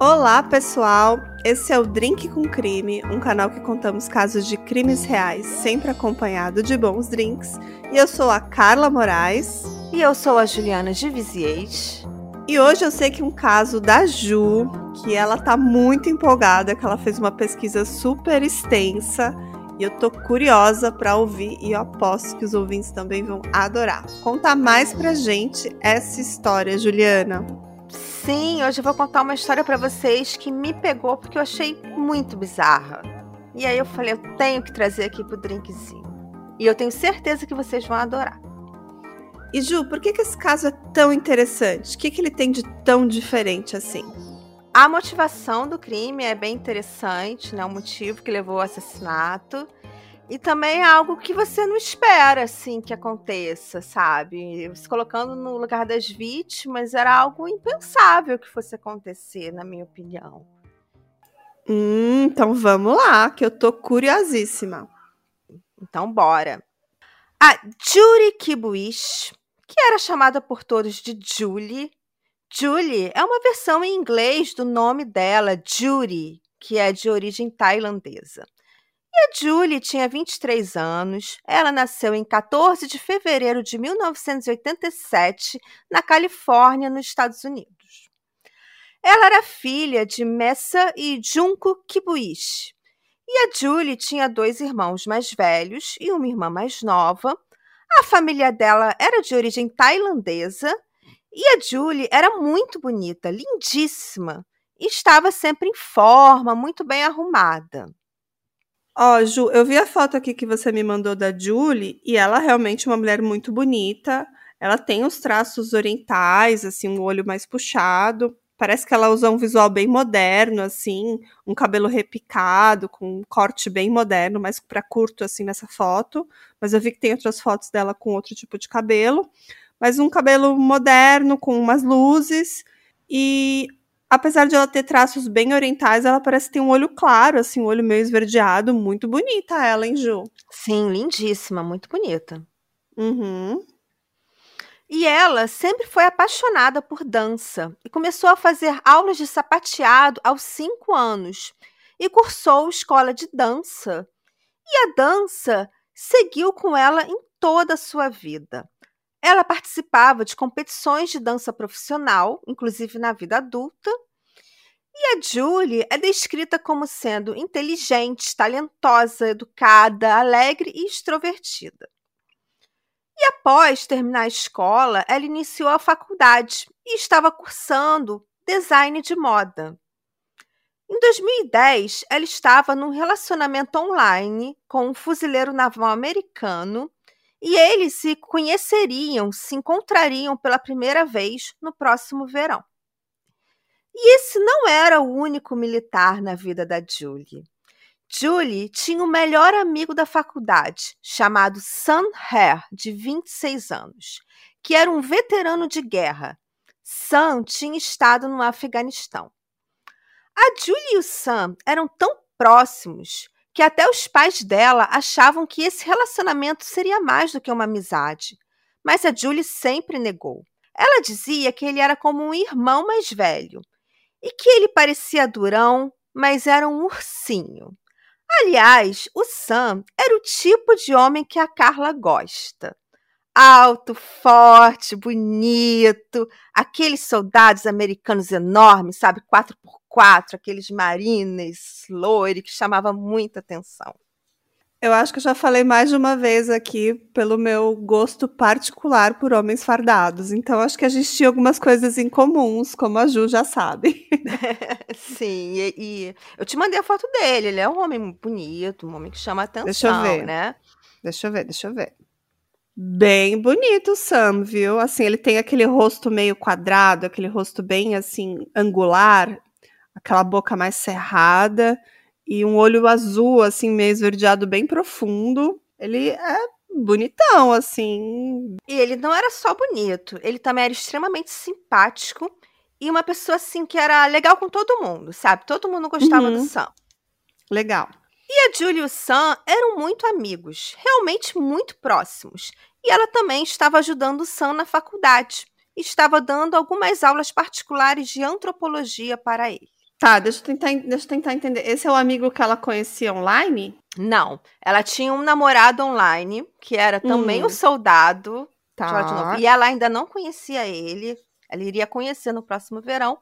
Olá, pessoal! Esse é o Drink com Crime, um canal que contamos casos de crimes reais, sempre acompanhado de bons drinks. E eu sou a Carla Moraes. E eu sou a Juliana de Viziers. E hoje eu sei que um caso da Ju, que ela tá muito empolgada, que ela fez uma pesquisa super extensa. E eu tô curiosa para ouvir e eu aposto que os ouvintes também vão adorar. Conta mais pra gente essa história, Juliana. Sim, hoje eu vou contar uma história para vocês que me pegou porque eu achei muito bizarra. E aí eu falei, eu tenho que trazer aqui pro drinkzinho. E eu tenho certeza que vocês vão adorar. E Ju, por que, que esse caso é tão interessante? O que, que ele tem de tão diferente assim? A motivação do crime é bem interessante, né? O motivo que levou ao assassinato. E também é algo que você não espera, assim, que aconteça, sabe? Se colocando no lugar das vítimas, era algo impensável que fosse acontecer, na minha opinião. Hum, então vamos lá, que eu tô curiosíssima. Então, bora. A Julie Kibuish, que era chamada por todos de Julie. Julie é uma versão em inglês do nome dela, Judy, que é de origem tailandesa. E a Julie tinha 23 anos. Ela nasceu em 14 de fevereiro de 1987, na Califórnia, nos Estados Unidos. Ela era filha de Messa e Junko Kibuishi. E a Julie tinha dois irmãos mais velhos e uma irmã mais nova. A família dela era de origem tailandesa e a Julie era muito bonita, lindíssima, e estava sempre em forma, muito bem arrumada. Ó, oh, Ju, eu vi a foto aqui que você me mandou da Julie e ela é realmente uma mulher muito bonita. Ela tem os traços orientais, assim, um olho mais puxado. Parece que ela usa um visual bem moderno, assim, um cabelo repicado, com um corte bem moderno, mais para curto, assim, nessa foto. Mas eu vi que tem outras fotos dela com outro tipo de cabelo. Mas um cabelo moderno, com umas luzes. E apesar de ela ter traços bem orientais, ela parece ter um olho claro, assim, um olho meio esverdeado, muito bonita ela, hein, Ju? Sim, lindíssima, muito bonita. Uhum. E ela sempre foi apaixonada por dança e começou a fazer aulas de sapateado aos cinco anos e cursou escola de dança. E a dança seguiu com ela em toda a sua vida. Ela participava de competições de dança profissional, inclusive na vida adulta. E a Julie é descrita como sendo inteligente, talentosa, educada, alegre e extrovertida. E após terminar a escola, ela iniciou a faculdade e estava cursando design de moda. Em 2010, ela estava num relacionamento online com um fuzileiro naval americano e eles se conheceriam, se encontrariam pela primeira vez no próximo verão. E esse não era o único militar na vida da Julie. Julie tinha o melhor amigo da faculdade, chamado Sam Hare, de 26 anos, que era um veterano de guerra. Sam tinha estado no Afeganistão. A Julie e o Sam eram tão próximos que até os pais dela achavam que esse relacionamento seria mais do que uma amizade. Mas a Julie sempre negou. Ela dizia que ele era como um irmão mais velho e que ele parecia durão, mas era um ursinho. Aliás, o Sam era o tipo de homem que a Carla gosta. Alto, forte, bonito, aqueles soldados americanos enormes, sabe, 4x4, aqueles marines loire que chamava muita atenção. Eu acho que eu já falei mais de uma vez aqui pelo meu gosto particular por homens fardados. Então acho que a gente tinha algumas coisas em comuns, como a Ju já sabe. Sim, e, e, eu te mandei a foto dele. Ele é um homem bonito, um homem que chama atenção, deixa eu ver. né? Deixa eu ver, deixa eu ver. Bem bonito o Sam, viu? Assim, ele tem aquele rosto meio quadrado, aquele rosto bem assim angular, aquela boca mais cerrada e um olho azul assim meio esverdeado bem profundo. Ele é bonitão assim. E ele não era só bonito, ele também era extremamente simpático e uma pessoa assim que era legal com todo mundo, sabe? Todo mundo gostava Uhum. do Sam. Legal. E a Julie e o Sam eram muito amigos, realmente muito próximos. E ela também estava ajudando o Sam na faculdade. Estava dando algumas aulas particulares de antropologia para ele. Tá, deixa eu tentar, deixa eu tentar entender. Esse é o amigo que ela conhecia online? Não, ela tinha um namorado online, que era também Hum. um soldado. Tá. E ela ainda não conhecia ele. Ela iria conhecer no próximo verão.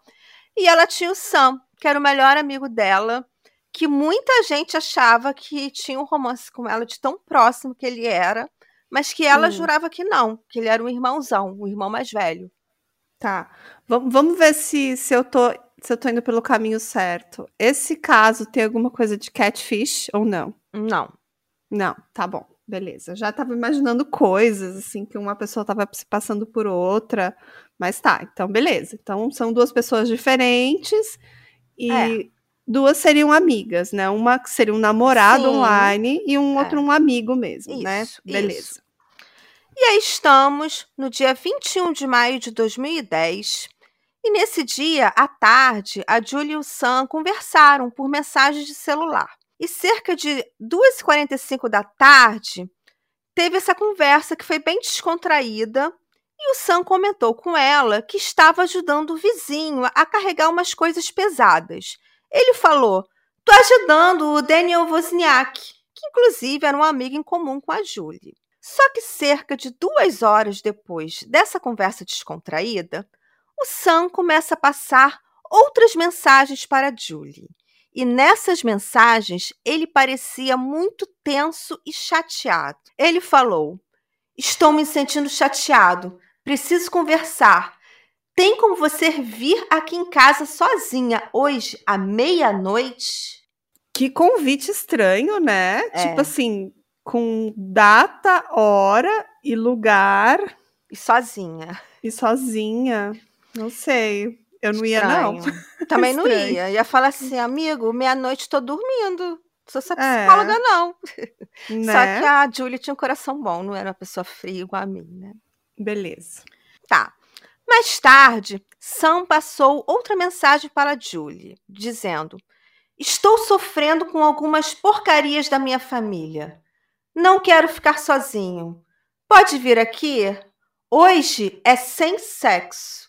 E ela tinha o Sam, que era o melhor amigo dela, que muita gente achava que tinha um romance com ela de tão próximo que ele era, mas que ela Hum. jurava que não, que ele era um irmãozão, um irmão mais velho. Tá. Vam- vamos ver se, se, eu tô, se eu tô indo pelo caminho certo. Esse caso tem alguma coisa de catfish ou não? Não. Não, tá bom. Beleza. Já tava imaginando coisas, assim, que uma pessoa tava se passando por outra. Mas tá, então beleza. Então são duas pessoas diferentes e É. duas seriam amigas, né? Uma que seria um namorado Sim. online e um É. outro um amigo mesmo, né? Isso, Beleza. isso. E aí estamos no dia 21 de maio de 2010. E nesse dia, à tarde, a Julie e o Sam conversaram por mensagem de celular. E cerca de 2h45 da tarde, teve essa conversa que foi bem descontraída. E o Sam comentou com ela que estava ajudando o vizinho a carregar umas coisas pesadas. Ele falou: Tô ajudando o Daniel Wozniak, que inclusive era um amigo em comum com a Julie. Só que cerca de duas horas depois dessa conversa descontraída, o Sam começa a passar outras mensagens para Julie. E nessas mensagens ele parecia muito tenso e chateado. Ele falou: Estou me sentindo chateado, preciso conversar. Tem como você vir aqui em casa sozinha hoje à meia-noite? Que convite estranho, né? É. Tipo assim, com data, hora e lugar E sozinha. e sozinha. Não sei. Eu não ia, não. Estranho. Também não Estranho. ia. Ia falar assim, amigo, meia-noite tô dormindo. Sou essa É. psicóloga, não. Só Né? que a Julie tinha um coração bom, não era uma pessoa fria igual a mim, né? Beleza. Tá. Mais tarde, Sam passou outra mensagem para Julie, dizendo: Estou sofrendo com algumas porcarias da minha família. Não quero ficar sozinho. Pode vir aqui? Hoje é sem sexo.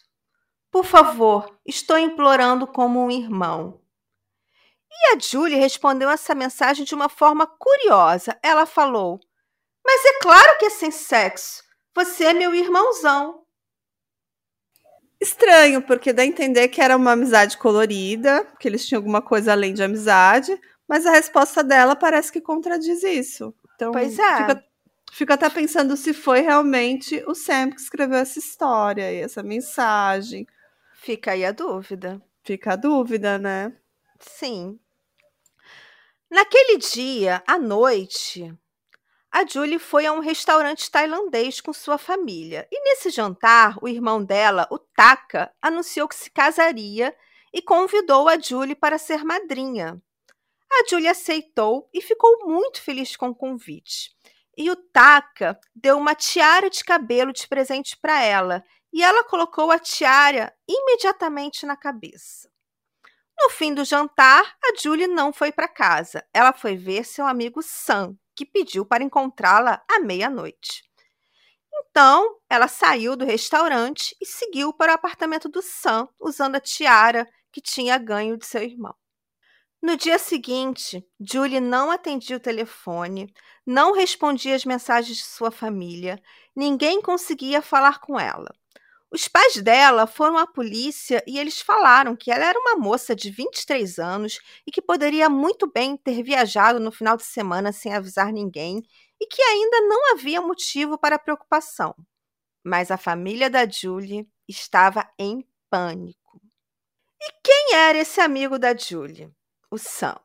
Por favor, estou implorando como um irmão. E a Julie respondeu essa mensagem de uma forma curiosa. Ela falou: Mas é claro que é sem sexo. Você é meu irmãozão. Estranho, porque dá a entender que era uma amizade colorida, que eles tinham alguma coisa além de amizade, mas a resposta dela parece que contradiz isso. Então, Pois é. fica, fico até pensando se foi realmente o Sam que escreveu essa história e essa mensagem. Fica aí a dúvida. Fica a dúvida, né? Sim. Naquele dia, à noite, a Julie foi a um restaurante tailandês com sua família. E nesse jantar, o irmão dela, o Taka, anunciou que se casaria e convidou a Julie para ser madrinha. A Julie aceitou e ficou muito feliz com o convite. E o Taka deu uma tiara de cabelo de presente para ela, e ela colocou a tiara imediatamente na cabeça. No fim do jantar, a Julie não foi para casa. Ela foi ver seu amigo Sam, que pediu para encontrá-la à meia-noite. Então, ela saiu do restaurante e seguiu para o apartamento do Sam, usando a tiara que tinha ganho de seu irmão. No dia seguinte, Julie não atendia o telefone, não respondia as mensagens de sua família, ninguém conseguia falar com ela. Os pais dela foram à polícia e eles falaram que ela era uma moça de 23 anos e que poderia muito bem ter viajado no final de semana sem avisar ninguém e que ainda não havia motivo para preocupação. Mas a família da Julie estava em pânico. E quem era esse amigo da Julie? O Sam.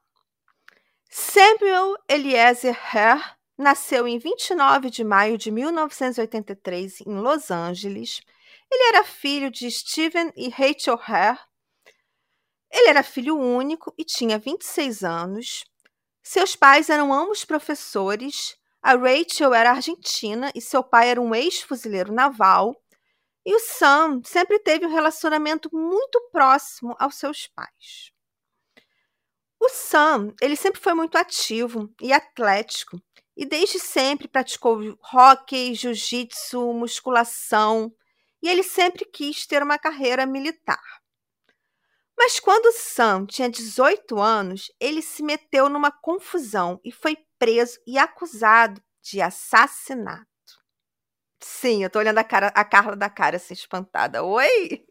Samuel Eliezer Hare nasceu em 29 de maio de 1983 em Los Angeles. Ele era filho de Steven e Rachel Hare. Ele era filho único e tinha 26 anos. Seus pais eram ambos professores. A Rachel era argentina e seu pai era um ex-fuzileiro naval. E o Sam sempre teve um relacionamento muito próximo aos seus pais. O Sam, ele sempre foi muito ativo e atlético e desde sempre praticou hóquei, jiu-jitsu, musculação, e ele sempre quis ter uma carreira militar. Mas quando Sam tinha 18 anos, ele se meteu numa confusão e foi preso e acusado de assassinato. Sim, eu tô olhando a, cara, a Carla da cara assim, espantada. Oi?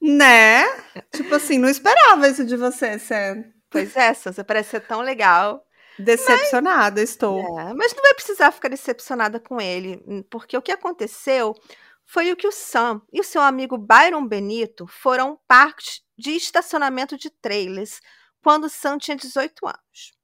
Né? tipo assim, não esperava isso de você, Sam. Pois é, você parece ser tão legal. Decepcionada mas, estou. É, mas não vai precisar ficar decepcionada com ele, porque o que aconteceu foi o que o Sam e o seu amigo Byron Benito foram parque de estacionamento de trailers quando Sam tinha 18 anos.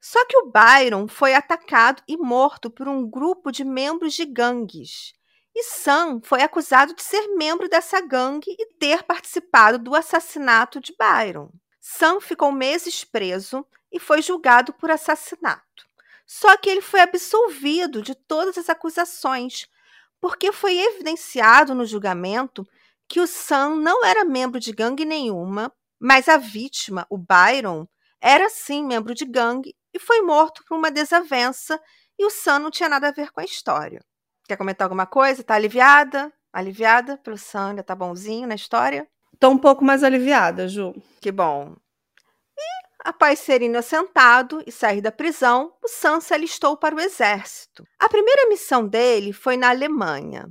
Só que o Byron foi atacado e morto por um grupo de membros de gangues. E Sam foi acusado de ser membro dessa gangue e ter participado do assassinato de Byron. Sam ficou meses preso e foi julgado por assassinato. Só que ele foi absolvido de todas as acusações, porque foi evidenciado no julgamento que o Sam não era membro de gangue nenhuma, mas a vítima, o Byron, era sim membro de gangue e foi morto por uma desavença e o Sam não tinha nada a ver com a história. Quer comentar alguma coisa? Tá aliviada? Aliviada pelo Sam, ainda tá bonzinho na história? Tô um pouco mais aliviada, Ju. Que bom. Após ser inocentado e sair da prisão, o Sam se alistou para o exército. A primeira missão dele foi na Alemanha.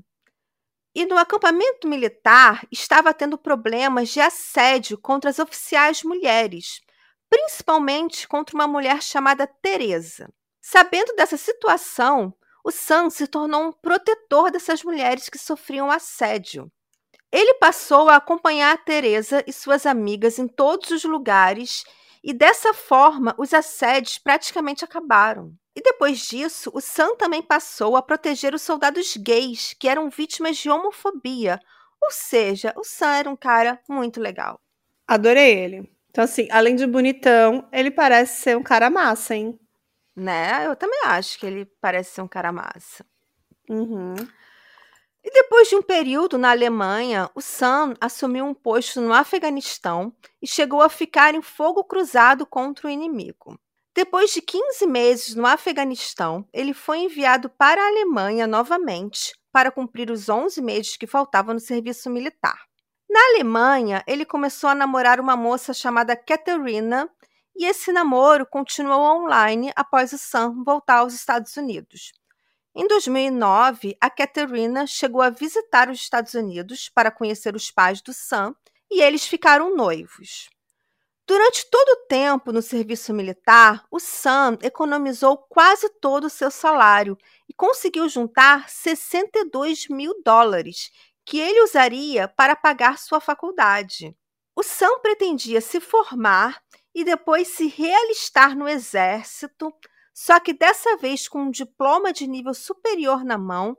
E no acampamento militar estava tendo problemas de assédio contra as oficiais mulheres, principalmente contra uma mulher chamada Teresa. Sabendo dessa situação, o Sam se tornou um protetor dessas mulheres que sofriam assédio. Ele passou a acompanhar a Teresa e suas amigas em todos os lugares e dessa forma os assédios praticamente acabaram. E depois disso, o Sam também passou a proteger os soldados gays que eram vítimas de homofobia. Ou seja, o Sam era um cara muito legal. Adorei ele. Então, assim, além de bonitão, ele parece ser um cara massa, hein? Né? Eu também acho que ele parece ser um cara massa. Uhum. E depois de um período na Alemanha, o Sam assumiu um posto no Afeganistão e chegou a ficar em fogo cruzado contra o inimigo. Depois de 15 meses no Afeganistão, ele foi enviado para a Alemanha novamente para cumprir os 11 meses que faltavam no serviço militar. Na Alemanha, ele começou a namorar uma moça chamada Katerina e esse namoro continuou online após o Sam voltar aos Estados Unidos. Em 2009, a Katerina chegou a visitar os Estados Unidos para conhecer os pais do Sam e eles ficaram noivos. Durante todo o tempo no serviço militar, o Sam economizou quase todo o seu salário e conseguiu juntar 62 mil dólares, que ele usaria para pagar sua faculdade. O Sam pretendia se formar e depois se realistar no exército, só que dessa vez com um diploma de nível superior na mão,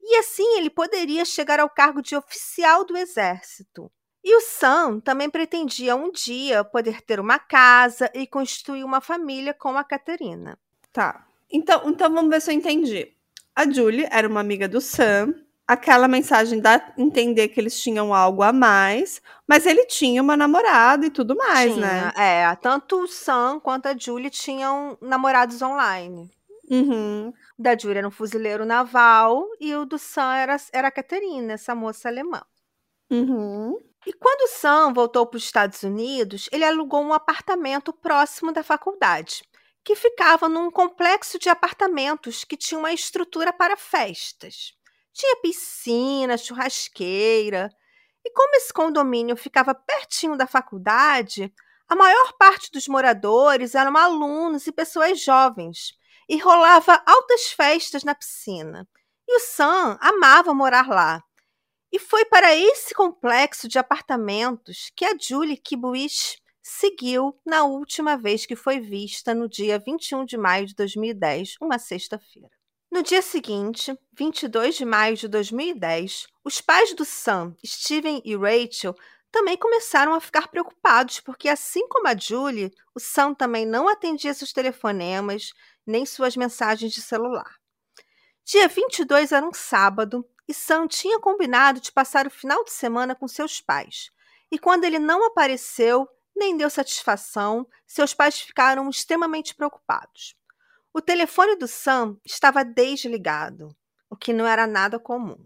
e assim ele poderia chegar ao cargo de oficial do exército. E o Sam também pretendia um dia poder ter uma casa e constituir uma família com a Caterina. Tá. Então, então vamos ver se eu entendi. A Julie era uma amiga do Sam aquela mensagem dá entender que eles tinham algo a mais, mas ele tinha uma namorada e tudo mais, tinha, né? É, tanto o Sam quanto a Julie tinham namorados online. Uhum. O da Julie era um fuzileiro naval e o do Sam era, era a Caterina, essa moça alemã. Uhum. E quando o Sam voltou para os Estados Unidos, ele alugou um apartamento próximo da faculdade, que ficava num complexo de apartamentos que tinha uma estrutura para festas. Tinha piscina, churrasqueira. E como esse condomínio ficava pertinho da faculdade, a maior parte dos moradores eram alunos e pessoas jovens, e rolava altas festas na piscina. E o Sam amava morar lá. E foi para esse complexo de apartamentos que a Julie Kibuish seguiu na última vez que foi vista no dia 21 de maio de 2010, uma sexta-feira. No dia seguinte, 22 de maio de 2010, os pais do Sam, Steven e Rachel, também começaram a ficar preocupados, porque assim como a Julie, o Sam também não atendia seus telefonemas nem suas mensagens de celular. Dia 22 era um sábado e Sam tinha combinado de passar o final de semana com seus pais. E quando ele não apareceu, nem deu satisfação, seus pais ficaram extremamente preocupados. O telefone do Sam estava desligado, o que não era nada comum.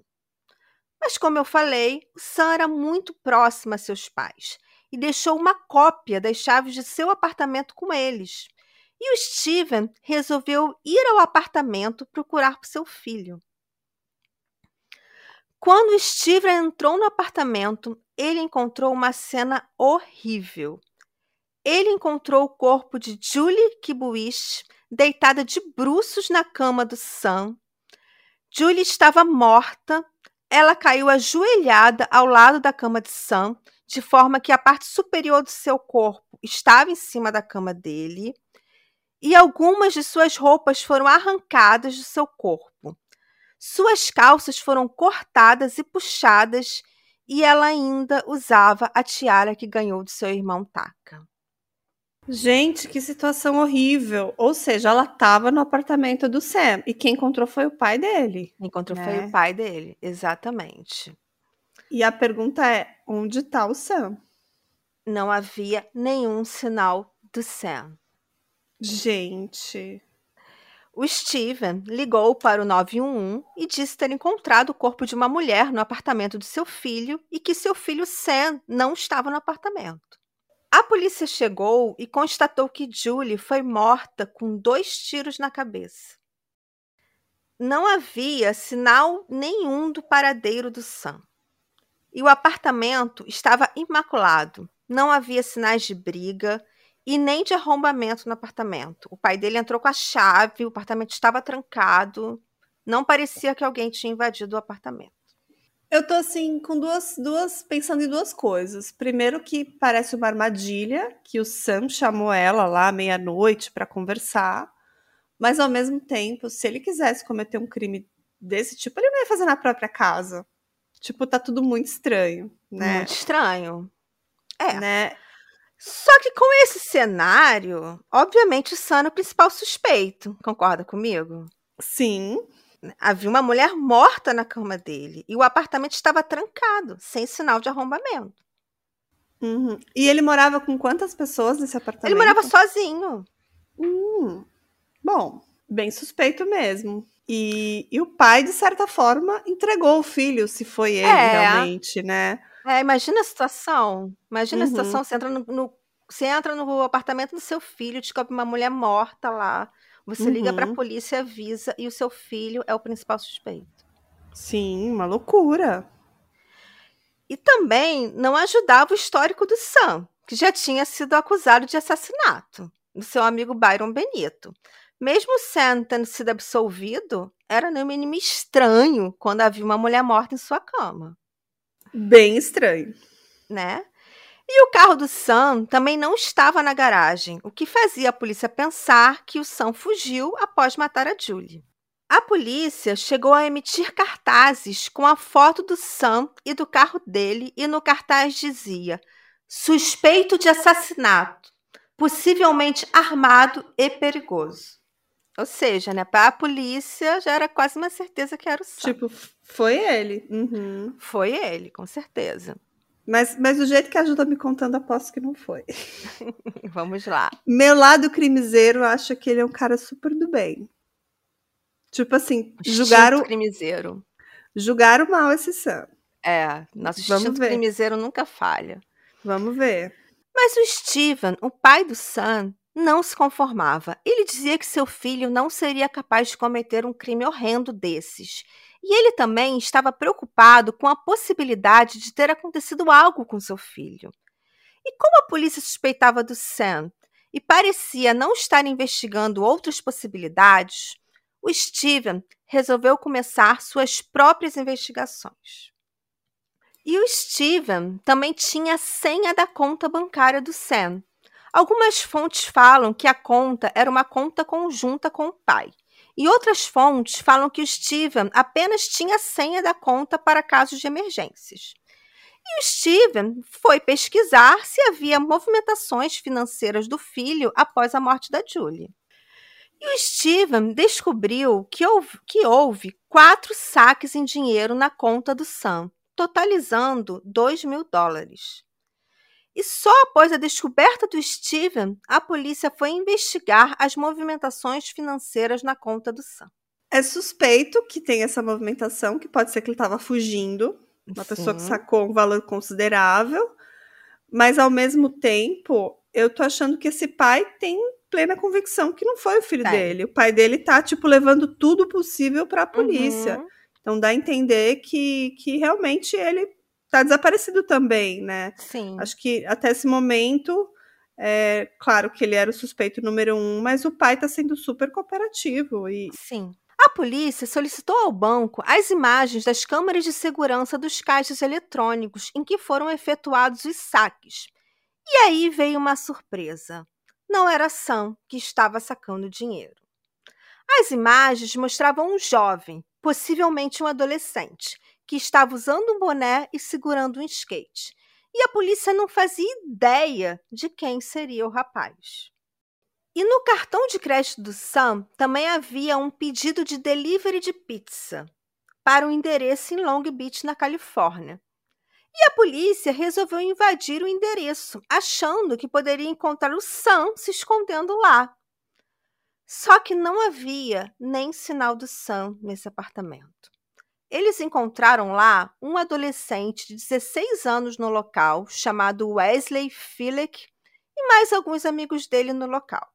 Mas, como eu falei, o Sam era muito próximo a seus pais e deixou uma cópia das chaves de seu apartamento com eles. E o Steven resolveu ir ao apartamento procurar por seu filho. Quando o Steven entrou no apartamento, ele encontrou uma cena horrível. Ele encontrou o corpo de Julie Kibuish deitada de bruços na cama do Sam. Julie estava morta. Ela caiu ajoelhada ao lado da cama de Sam, de forma que a parte superior do seu corpo estava em cima da cama dele, e algumas de suas roupas foram arrancadas do seu corpo. Suas calças foram cortadas e puxadas, e ela ainda usava a tiara que ganhou de seu irmão Taka. Gente, que situação horrível. Ou seja, ela estava no apartamento do Sam e quem encontrou foi o pai dele. Encontrou né? foi o pai dele, exatamente. E a pergunta é: onde está o Sam? Não havia nenhum sinal do Sam. Gente. O Steven ligou para o 911 e disse ter encontrado o corpo de uma mulher no apartamento do seu filho e que seu filho Sam não estava no apartamento. A polícia chegou e constatou que Julie foi morta com dois tiros na cabeça. Não havia sinal nenhum do paradeiro do Sam. E o apartamento estava imaculado. Não havia sinais de briga e nem de arrombamento no apartamento. O pai dele entrou com a chave, o apartamento estava trancado. Não parecia que alguém tinha invadido o apartamento. Eu tô assim com duas, duas pensando em duas coisas. Primeiro que parece uma armadilha que o Sam chamou ela lá meia-noite para conversar, mas ao mesmo tempo, se ele quisesse cometer um crime desse tipo, ele não ia fazer na própria casa. Tipo, tá tudo muito estranho, né? Muito estranho. É. Né? Só que com esse cenário, obviamente o Sam é o principal suspeito. Concorda comigo? Sim. Havia uma mulher morta na cama dele e o apartamento estava trancado, sem sinal de arrombamento. Uhum. E ele morava com quantas pessoas nesse apartamento? Ele morava sozinho. Hum. Bom, bem suspeito mesmo. E, e o pai, de certa forma, entregou o filho, se foi ele É. realmente, né? É, imagina a situação. Imagina a Uhum. situação, você entra no, no- você entra no apartamento do seu filho, descobre uma mulher morta lá. Você liga para a Uhum. polícia, avisa e o seu filho é o principal suspeito. Sim, uma loucura. E também não ajudava o histórico do Sam, que já tinha sido acusado de assassinato do seu amigo Byron Benito. Mesmo o Sam tendo sido absolvido, era no mínimo estranho quando havia uma mulher morta em sua cama, Bem estranho. né? E o carro do Sam também não estava na garagem, o que fazia a polícia pensar que o Sam fugiu após matar a Julie. A polícia chegou a emitir cartazes com a foto do Sam e do carro dele, e no cartaz dizia: suspeito de assassinato, possivelmente armado e perigoso. Ou seja, né, para a polícia já era quase uma certeza que era o Sam. Tipo, foi ele. Uhum. Foi ele, com certeza. Mas, mas do jeito que a Ju tá me contando, aposto que não foi. Vamos lá. Meu lado crimiseiro acha que ele é um cara super do bem. Tipo assim, julgaram, Instinto crimiseiro. julgaram mal esse Sam. É, nosso instinto ver. crimiseiro nunca falha. Vamos ver. Mas o Steven, o pai do Sam, não se conformava. Ele dizia que seu filho não seria capaz de cometer um crime horrendo desses. E ele também estava preocupado com a possibilidade de ter acontecido algo com seu filho. E como a polícia suspeitava do Sam e parecia não estar investigando outras possibilidades, o Steven resolveu começar suas próprias investigações. E o Steven também tinha a senha da conta bancária do Sam. Algumas fontes falam que a conta era uma conta conjunta com o pai. E outras fontes falam que o Steven apenas tinha a senha da conta para casos de emergências. E o Steven foi pesquisar se havia movimentações financeiras do filho após a morte da Julie. E o Steven descobriu que houve, que houve quatro saques em dinheiro na conta do Sam, totalizando 2 mil dólares. E só após a descoberta do Steven, a polícia foi investigar as movimentações financeiras na conta do Sam. É suspeito que tem essa movimentação, que pode ser que ele estava fugindo, uma Sim. pessoa que sacou um valor considerável, mas ao mesmo tempo, eu tô achando que esse pai tem plena convicção que não foi o filho dele. O pai dele tá, tipo, levando tudo possível para a polícia. Uhum. Então dá a entender que, que realmente ele tá desaparecido também, né? Sim. Acho que até esse momento, é claro que ele era o suspeito número um, mas o pai tá sendo super cooperativo. E... Sim. A polícia solicitou ao banco as imagens das câmeras de segurança dos caixas eletrônicos em que foram efetuados os saques. E aí veio uma surpresa. Não era Sam que estava sacando dinheiro. As imagens mostravam um jovem, possivelmente um adolescente, que estava usando um boné e segurando um skate. E a polícia não fazia ideia de quem seria o rapaz. E no cartão de crédito do Sam também havia um pedido de delivery de pizza para um endereço em Long Beach, na Califórnia. E a polícia resolveu invadir o endereço, achando que poderia encontrar o Sam se escondendo lá. Só que não havia nem sinal do Sam nesse apartamento. Eles encontraram lá um adolescente de 16 anos no local, chamado Wesley Filick, e mais alguns amigos dele no local.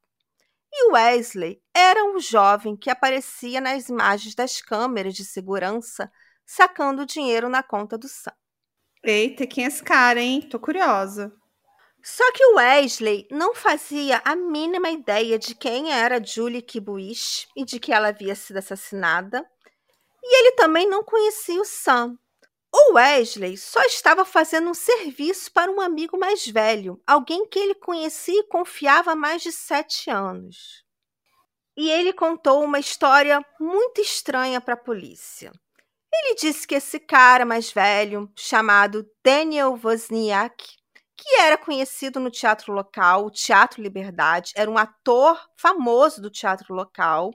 E Wesley era um jovem que aparecia nas imagens das câmeras de segurança sacando dinheiro na conta do Sam. Eita, quem é esse cara, hein? Tô curiosa. Só que o Wesley não fazia a mínima ideia de quem era Julie Kibuish e de que ela havia sido assassinada. E ele também não conhecia o Sam. O Wesley só estava fazendo um serviço para um amigo mais velho, alguém que ele conhecia e confiava há mais de sete anos. E ele contou uma história muito estranha para a polícia. Ele disse que esse cara mais velho, chamado Daniel Wozniak, que era conhecido no teatro local, o Teatro Liberdade, era um ator famoso do teatro local.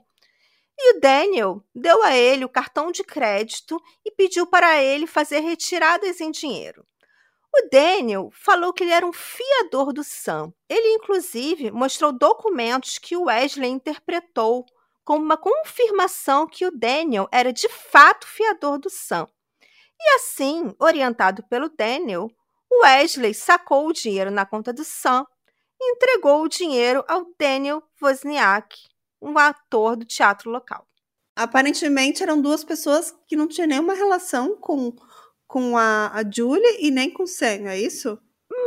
E o Daniel deu a ele o cartão de crédito e pediu para ele fazer retiradas em dinheiro. O Daniel falou que ele era um fiador do Sam. Ele, inclusive, mostrou documentos que o Wesley interpretou como uma confirmação que o Daniel era de fato fiador do Sam. E assim, orientado pelo Daniel, Wesley sacou o dinheiro na conta do Sam e entregou o dinheiro ao Daniel Wozniak, um ator do teatro local. Aparentemente eram duas pessoas que não tinham nenhuma relação com, com a, a Julie e nem com o Sam, é isso?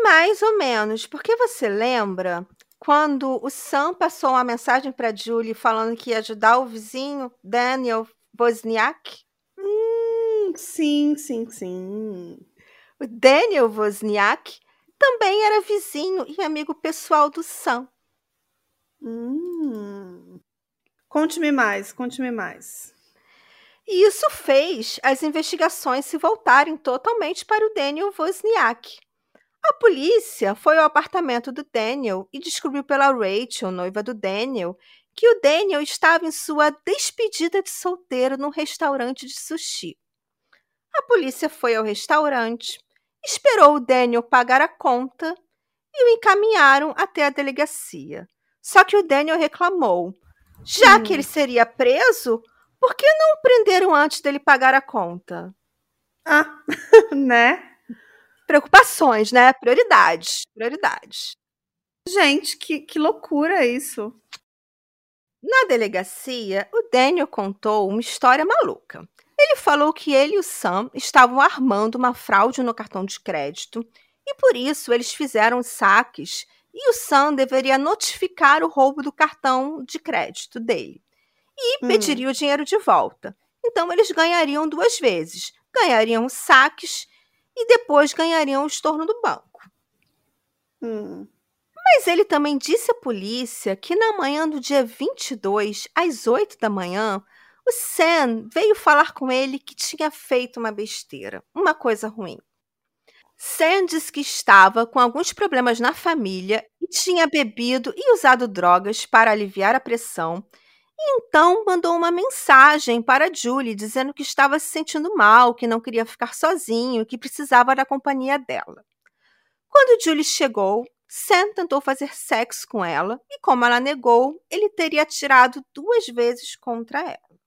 Mais ou menos, porque você lembra quando o Sam passou uma mensagem para Julie falando que ia ajudar o vizinho Daniel Wozniak? Hum, sim, sim, sim. O Daniel Wozniak também era vizinho e amigo pessoal do Sam. Hum. Conte-me mais, conte-me mais. E isso fez as investigações se voltarem totalmente para o Daniel Wozniak. A polícia foi ao apartamento do Daniel e descobriu pela Rachel, noiva do Daniel, que o Daniel estava em sua despedida de solteiro num restaurante de sushi. A polícia foi ao restaurante, esperou o Daniel pagar a conta e o encaminharam até a delegacia. Só que o Daniel reclamou. Já hum. que ele seria preso, por que não prenderam antes dele pagar a conta? Ah, né? Preocupações, né? Prioridades. Prioridades. Gente, que, que loucura isso. Na delegacia, o Daniel contou uma história maluca. Ele falou que ele e o Sam estavam armando uma fraude no cartão de crédito e por isso eles fizeram saques e o Sam deveria notificar o roubo do cartão de crédito dele e hum. pediria o dinheiro de volta. Então eles ganhariam duas vezes: ganhariam saques e depois ganhariam o estorno do banco. Hum. Mas ele também disse à polícia que na manhã do dia 22, às 8 da manhã, o Sam veio falar com ele que tinha feito uma besteira, uma coisa ruim. Sam disse que estava com alguns problemas na família e tinha bebido e usado drogas para aliviar a pressão. E então mandou uma mensagem para Julie dizendo que estava se sentindo mal, que não queria ficar sozinho, que precisava da companhia dela. Quando Julie chegou, Sam tentou fazer sexo com ela e, como ela negou, ele teria atirado duas vezes contra ela.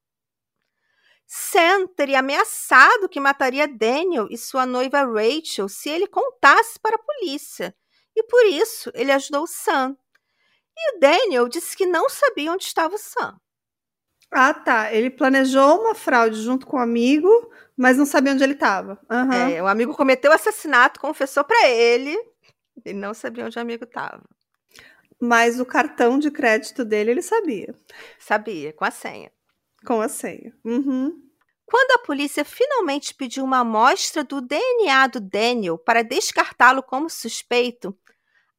Sam teria ameaçado que mataria Daniel e sua noiva Rachel se ele contasse para a polícia, e por isso ele ajudou Sam. E o Daniel disse que não sabia onde estava o Sam. Ah, tá. Ele planejou uma fraude junto com o um amigo, mas não sabia onde ele estava. Uhum. É, o amigo cometeu o assassinato, confessou para ele, ele não sabia onde o amigo estava. Mas o cartão de crédito dele ele sabia. Sabia, com a senha. Com a senha. Uhum. Quando a polícia finalmente pediu uma amostra do DNA do Daniel para descartá-lo como suspeito,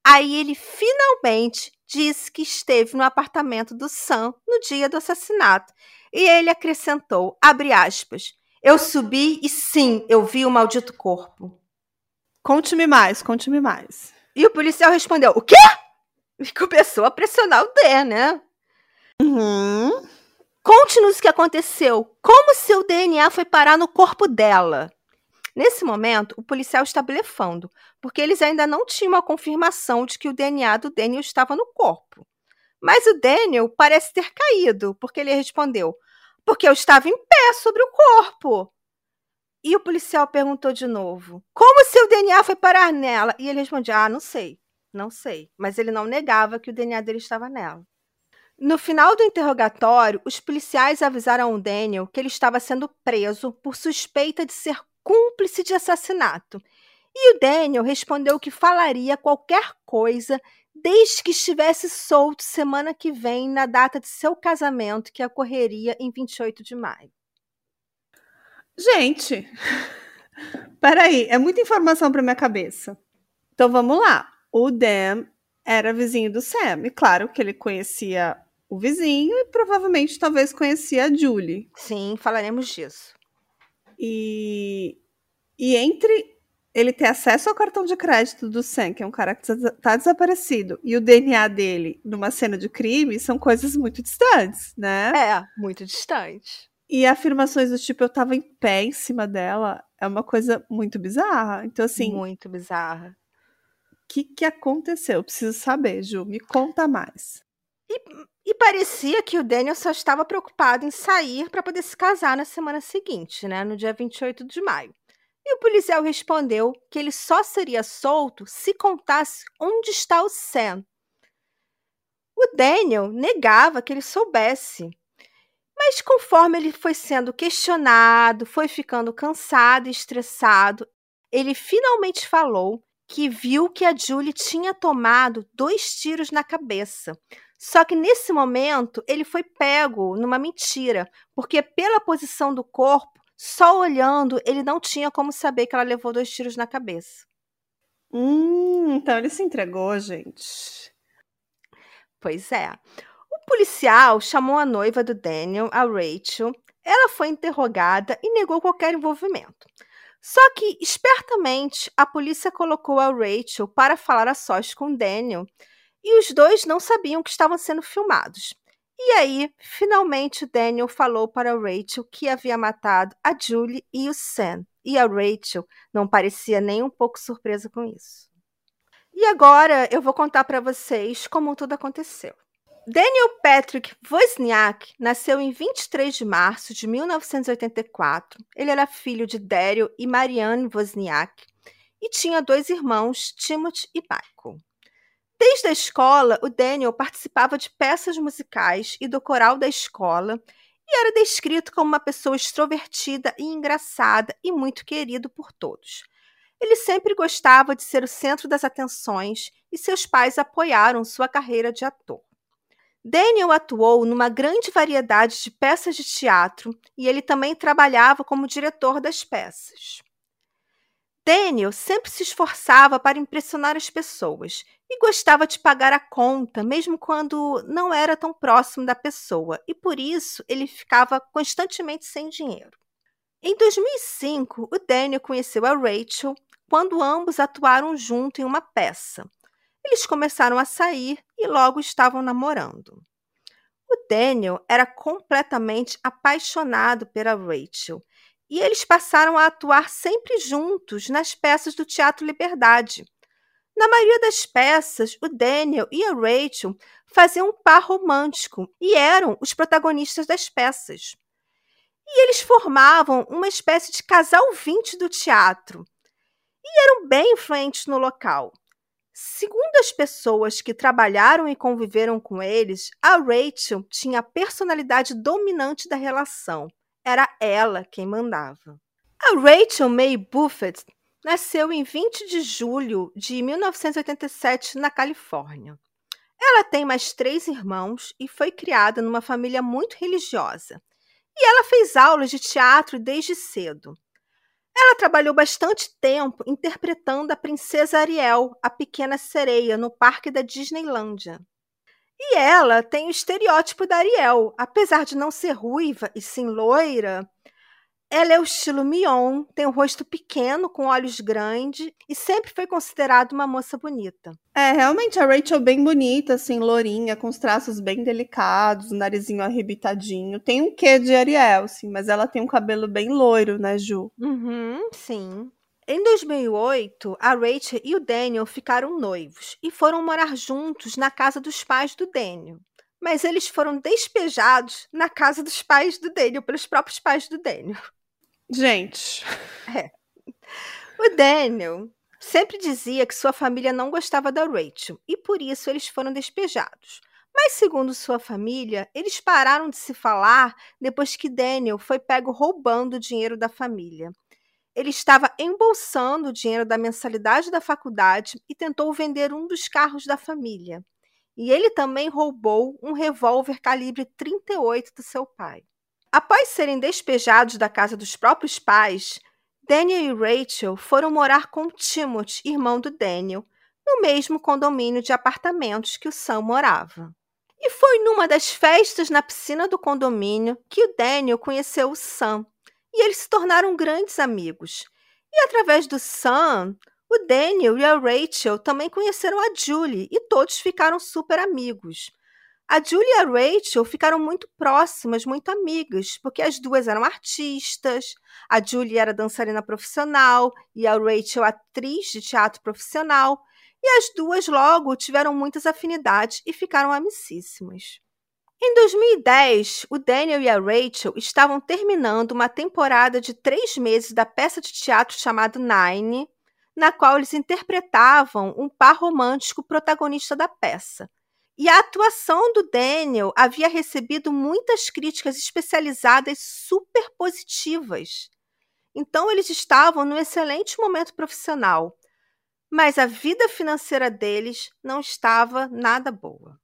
aí ele finalmente disse que esteve no apartamento do Sam no dia do assassinato. E ele acrescentou, abre aspas, eu subi e sim, eu vi o maldito corpo. Conte-me mais, conte-me mais. E o policial respondeu, o quê? E começou a pressionar o D, né? Uhum. Conte-nos o que aconteceu. Como seu DNA foi parar no corpo dela? Nesse momento, o policial está blefando, porque eles ainda não tinham a confirmação de que o DNA do Daniel estava no corpo. Mas o Daniel parece ter caído, porque ele respondeu: Porque eu estava em pé sobre o corpo. E o policial perguntou de novo: Como seu DNA foi parar nela? E ele respondia: Ah, não sei, não sei. Mas ele não negava que o DNA dele estava nela. No final do interrogatório, os policiais avisaram o Daniel que ele estava sendo preso por suspeita de ser cúmplice de assassinato. E o Daniel respondeu que falaria qualquer coisa desde que estivesse solto semana que vem, na data de seu casamento, que ocorreria em 28 de maio. Gente, peraí, é muita informação para minha cabeça. Então vamos lá. O Dan era vizinho do Sam. E claro que ele conhecia o vizinho e provavelmente talvez conhecia a Julie. Sim, falaremos disso. E, e entre ele ter acesso ao cartão de crédito do Sam, que é um cara que está desaparecido, e o DNA dele numa cena de crime, são coisas muito distantes, né? É, muito distante. E afirmações do tipo, eu tava em pé em cima dela, é uma coisa muito bizarra. Então, assim. Muito bizarra. O que, que aconteceu? Eu preciso saber, Ju. Me conta mais. E e parecia que o Daniel só estava preocupado em sair para poder se casar na semana seguinte, né, no dia 28 de maio. E o policial respondeu que ele só seria solto se contasse onde está o Sam. O Daniel negava que ele soubesse. Mas conforme ele foi sendo questionado, foi ficando cansado e estressado, ele finalmente falou que viu que a Julie tinha tomado dois tiros na cabeça, só que nesse momento ele foi pego numa mentira, porque pela posição do corpo, só olhando, ele não tinha como saber que ela levou dois tiros na cabeça. Hum, então ele se entregou, gente. Pois é. O policial chamou a noiva do Daniel, a Rachel. Ela foi interrogada e negou qualquer envolvimento. Só que, espertamente, a polícia colocou a Rachel para falar a sós com Daniel e os dois não sabiam que estavam sendo filmados. E aí, finalmente, Daniel falou para Rachel que havia matado a Julie e o Sam. E a Rachel não parecia nem um pouco surpresa com isso. E agora eu vou contar para vocês como tudo aconteceu. Daniel Patrick Wozniak nasceu em 23 de março de 1984. Ele era filho de Daryl e Marianne Wozniak e tinha dois irmãos, Timothy e Michael. Desde a escola, o Daniel participava de peças musicais e do coral da escola e era descrito como uma pessoa extrovertida e engraçada e muito querido por todos. Ele sempre gostava de ser o centro das atenções e seus pais apoiaram sua carreira de ator. Daniel atuou numa grande variedade de peças de teatro e ele também trabalhava como diretor das peças. Daniel sempre se esforçava para impressionar as pessoas e gostava de pagar a conta, mesmo quando não era tão próximo da pessoa, e por isso ele ficava constantemente sem dinheiro. Em 2005, o Daniel conheceu a Rachel quando ambos atuaram junto em uma peça. Eles começaram a sair e logo estavam namorando. O Daniel era completamente apaixonado pela Rachel e eles passaram a atuar sempre juntos nas peças do Teatro Liberdade. Na maioria das peças, o Daniel e a Rachel faziam um par romântico e eram os protagonistas das peças. E eles formavam uma espécie de casal 20 do teatro e eram bem influentes no local. Segundo as pessoas que trabalharam e conviveram com eles, a Rachel tinha a personalidade dominante da relação. Era ela quem mandava. A Rachel May Buffett nasceu em 20 de julho de 1987 na Califórnia. Ela tem mais três irmãos e foi criada numa família muito religiosa. E ela fez aulas de teatro desde cedo. Ela trabalhou bastante tempo interpretando a princesa Ariel, a pequena sereia, no parque da Disneylândia. E ela tem o estereótipo da Ariel. Apesar de não ser ruiva e sim loira, ela é o estilo Mion, tem um rosto pequeno, com olhos grandes e sempre foi considerada uma moça bonita. É, realmente a Rachel bem bonita, assim, lourinha, com os traços bem delicados, o narizinho arrebitadinho. Tem um quê de Ariel, sim, mas ela tem um cabelo bem loiro, né, Ju? Uhum, sim. Em 2008, a Rachel e o Daniel ficaram noivos e foram morar juntos na casa dos pais do Daniel. Mas eles foram despejados na casa dos pais do Daniel, pelos próprios pais do Daniel. Gente. É. O Daniel sempre dizia que sua família não gostava da Rachel e por isso eles foram despejados. Mas, segundo sua família, eles pararam de se falar depois que Daniel foi pego roubando o dinheiro da família. Ele estava embolsando o dinheiro da mensalidade da faculdade e tentou vender um dos carros da família. E ele também roubou um revólver calibre 38 do seu pai. Após serem despejados da casa dos próprios pais, Daniel e Rachel foram morar com Timothy, irmão do Daniel, no mesmo condomínio de apartamentos que o Sam morava. E foi numa das festas na piscina do condomínio que o Daniel conheceu o Sam, e eles se tornaram grandes amigos. E através do Sam, o Daniel e a Rachel também conheceram a Julie e todos ficaram super amigos. A Julie e a Rachel ficaram muito próximas, muito amigas, porque as duas eram artistas. A Julie era dançarina profissional e a Rachel atriz de teatro profissional. E as duas logo tiveram muitas afinidades e ficaram amicíssimas. Em 2010, o Daniel e a Rachel estavam terminando uma temporada de três meses da peça de teatro chamada Nine, na qual eles interpretavam um par romântico protagonista da peça. E a atuação do Daniel havia recebido muitas críticas especializadas super positivas. Então, eles estavam num excelente momento profissional, mas a vida financeira deles não estava nada boa.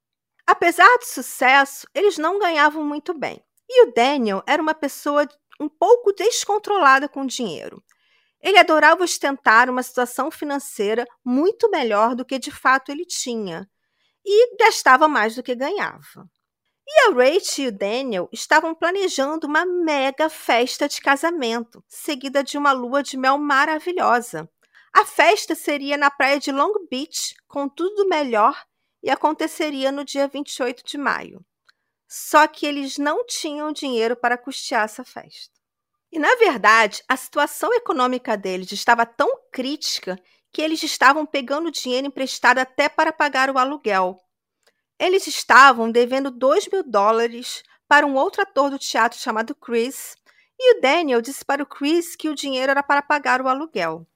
Apesar do sucesso, eles não ganhavam muito bem. E o Daniel era uma pessoa um pouco descontrolada com dinheiro. Ele adorava ostentar uma situação financeira muito melhor do que de fato ele tinha e gastava mais do que ganhava. E a Rachel e o Daniel estavam planejando uma mega festa de casamento, seguida de uma lua de mel maravilhosa. A festa seria na praia de Long Beach, com tudo melhor, e aconteceria no dia 28 de maio. Só que eles não tinham dinheiro para custear essa festa. E, na verdade, a situação econômica deles estava tão crítica que eles estavam pegando dinheiro emprestado até para pagar o aluguel. Eles estavam devendo 2 mil dólares para um outro ator do teatro chamado Chris, e o Daniel disse para o Chris que o dinheiro era para pagar o aluguel.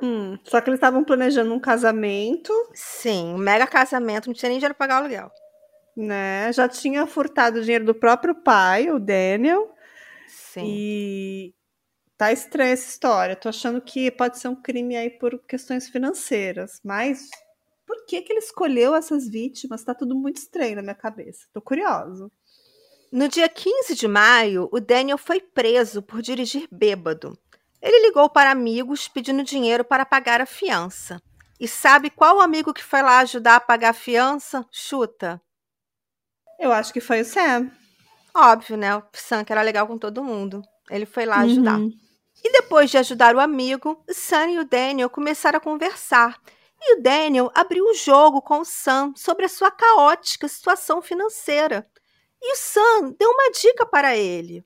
Hum, só que eles estavam planejando um casamento. Sim, um mega casamento, não tinha nem dinheiro para pagar o aluguel. Né? Já tinha furtado o dinheiro do próprio pai, o Daniel. Sim. E Tá estranha essa história. Tô achando que pode ser um crime aí por questões financeiras. Mas por que, que ele escolheu essas vítimas? Tá tudo muito estranho na minha cabeça. Tô curioso. No dia 15 de maio, o Daniel foi preso por dirigir bêbado. Ele ligou para amigos pedindo dinheiro para pagar a fiança. E sabe qual amigo que foi lá ajudar a pagar a fiança? Chuta. Eu acho que foi o Sam. Óbvio, né? O Sam que era legal com todo mundo. Ele foi lá ajudar. Uhum. E depois de ajudar o amigo, o Sam e o Daniel começaram a conversar. E o Daniel abriu o jogo com o Sam sobre a sua caótica situação financeira. E o Sam deu uma dica para ele.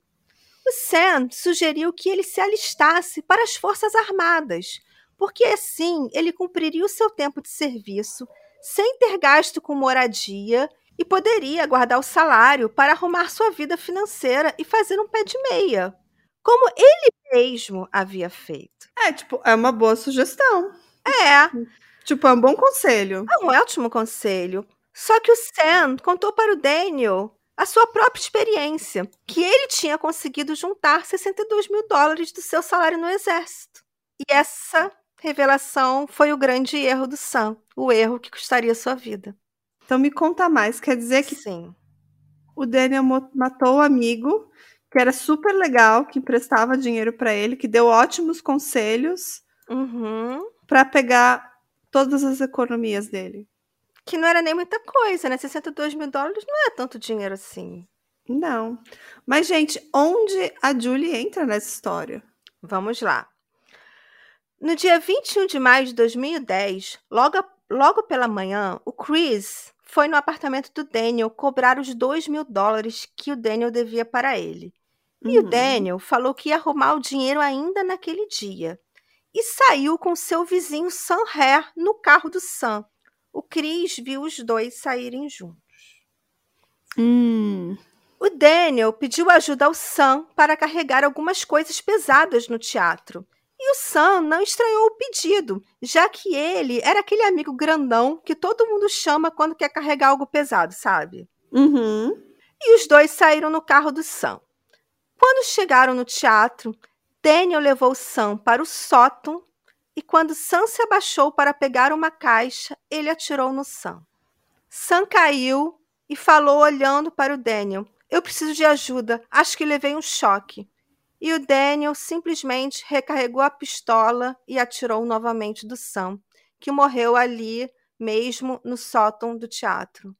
O Sam sugeriu que ele se alistasse para as Forças Armadas, porque assim ele cumpriria o seu tempo de serviço sem ter gasto com moradia e poderia guardar o salário para arrumar sua vida financeira e fazer um pé de meia, como ele mesmo havia feito. É, tipo, é uma boa sugestão. É, Tipo, é um bom conselho. é um ótimo conselho. Só que o Sam contou para o Daniel a sua própria experiência, que ele tinha conseguido juntar 62 mil dólares do seu salário no exército. E essa revelação foi o grande erro do Sam, o erro que custaria sua vida. Então me conta mais. Quer dizer que Sim. o Daniel matou o amigo, que era super legal, que emprestava dinheiro pra ele, que deu ótimos conselhos Uhum. pra pegar todas as economias dele. Que não era nem muita coisa, né? 62 mil dólares não é tanto dinheiro assim. Não. Mas, gente, onde a Julie entra nessa história? Vamos lá. No dia 21 de maio de 2010, logo, logo pela manhã, o Chris foi no apartamento do Daniel cobrar os 2 mil dólares que o Daniel devia para ele. E o Uhum. Daniel falou que ia arrumar o dinheiro ainda naquele dia. E saiu com seu vizinho Sam Hare no carro do Sam. O Chris viu os dois saírem juntos. Hum. O Daniel pediu ajuda ao Sam para carregar algumas coisas pesadas no teatro. E o Sam não estranhou o pedido, já que ele era aquele amigo grandão que todo mundo chama quando quer carregar algo pesado, sabe? Uhum. E os dois saíram no carro do Sam. Quando chegaram no teatro, Daniel levou Sam para o sótão e quando Sam se abaixou para pegar uma caixa, ele atirou no Sam. Sam caiu e falou olhando para o Daniel: Eu preciso de ajuda, acho que levei um choque. E o Daniel simplesmente recarregou a pistola e atirou novamente do Sam, que morreu ali mesmo no sótão do teatro.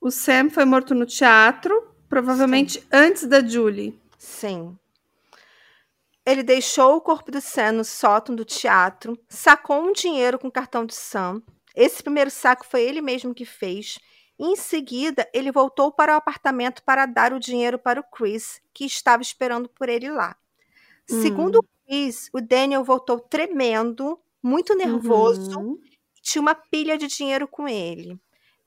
O Sam foi morto no teatro, provavelmente antes da Julie. Sim. Ele deixou o corpo do Sam no sótão do teatro, sacou um dinheiro com cartão de Sam. Esse primeiro saco foi ele mesmo que fez. Em seguida, ele voltou para o apartamento para dar o dinheiro para o Chris, que estava esperando por ele lá. Hum. Segundo o Chris, o Daniel voltou tremendo, muito nervoso, Uhum. e tinha uma pilha de dinheiro com ele.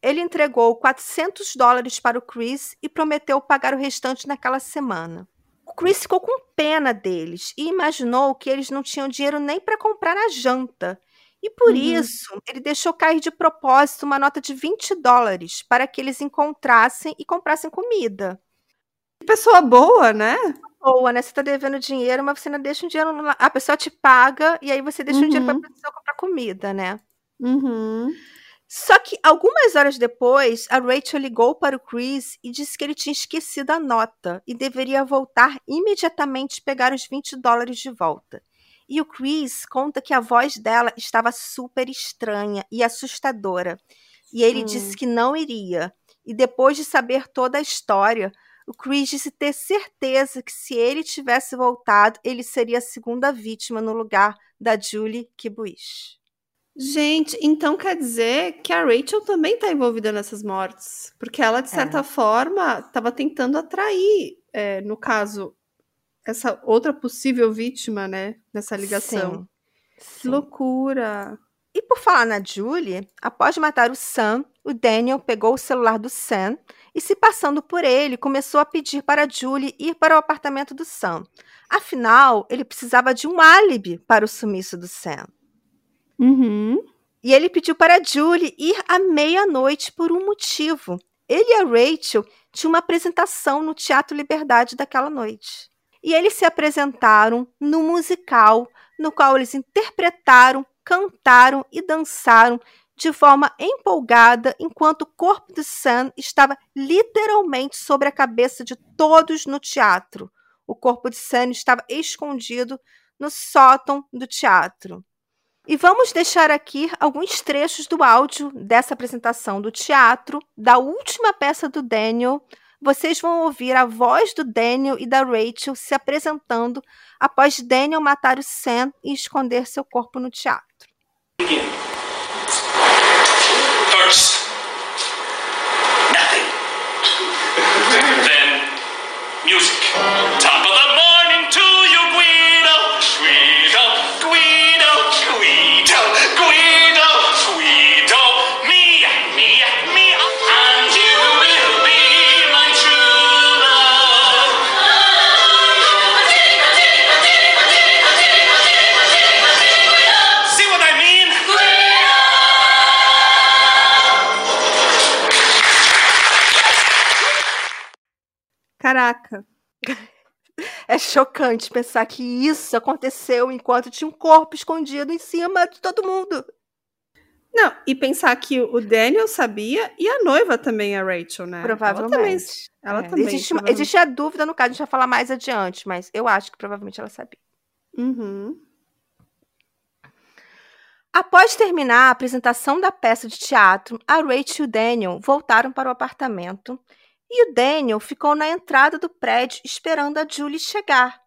Ele entregou 400 dólares para o Chris e prometeu pagar o restante naquela semana. O Chris ficou com pena deles e imaginou que eles não tinham dinheiro nem para comprar a janta. E por Uhum. isso, ele deixou cair de propósito uma nota de 20 dólares para que eles encontrassem e comprassem comida. Pessoa boa, né? Boa, né? Você tá devendo dinheiro, mas você não deixa um dinheiro. lá. A pessoa te paga e aí você deixa um dinheiro Uhum. para a pessoa comprar comida, né? Uhum. Só que algumas horas depois, a Rachel ligou para o Chris e disse que ele tinha esquecido a nota e deveria voltar imediatamente pegar os 20 dólares de volta. E o Chris conta que a voz dela estava super estranha e assustadora. E ele Hum. disse que não iria. E depois de saber toda a história, o Chris disse ter certeza que se ele tivesse voltado, ele seria a segunda vítima no lugar da Julie Kibuish. Gente, então quer dizer que a Rachel também tá envolvida nessas mortes. Porque ela, de certa É. forma, estava tentando atrair, é, no caso, essa outra possível vítima, né? Nessa ligação. Sim. Que loucura. E por falar na Julie, após matar o Sam, o Daniel pegou o celular do Sam e, se passando por ele, começou a pedir para a Julie ir para o apartamento do Sam. Afinal, ele precisava de um álibi para o sumiço do Sam. Uhum. E ele pediu para Julie ir à meia-noite por um motivo. Ele e a Rachel tinham uma apresentação no Teatro Liberdade daquela noite. E eles se apresentaram no musical, no qual eles interpretaram, cantaram e dançaram de forma empolgada, enquanto o corpo de Sam estava literalmente sobre a cabeça de todos no teatro. O corpo de Sam estava escondido no sótão do teatro. E vamos deixar aqui alguns trechos do áudio dessa apresentação do teatro, da última peça do Daniel. Vocês vão ouvir a voz do Daniel e da Rachel se apresentando após Daniel matar o Sam e esconder seu corpo no teatro. First, nothing. then, music. Caraca. É chocante pensar que isso aconteceu enquanto tinha um corpo escondido em cima de todo mundo. Não, e pensar que o Daniel sabia e a noiva também, a Rachel, né? Provavelmente. Ela também. Ela É, também existe, provavelmente. existe a dúvida no caso, a gente vai falar mais adiante, mas eu acho que provavelmente ela sabia. Uhum. Após terminar a apresentação da peça de teatro, a Rachel e o Daniel voltaram para o apartamento e o Daniel ficou na entrada do prédio esperando a Julie chegar.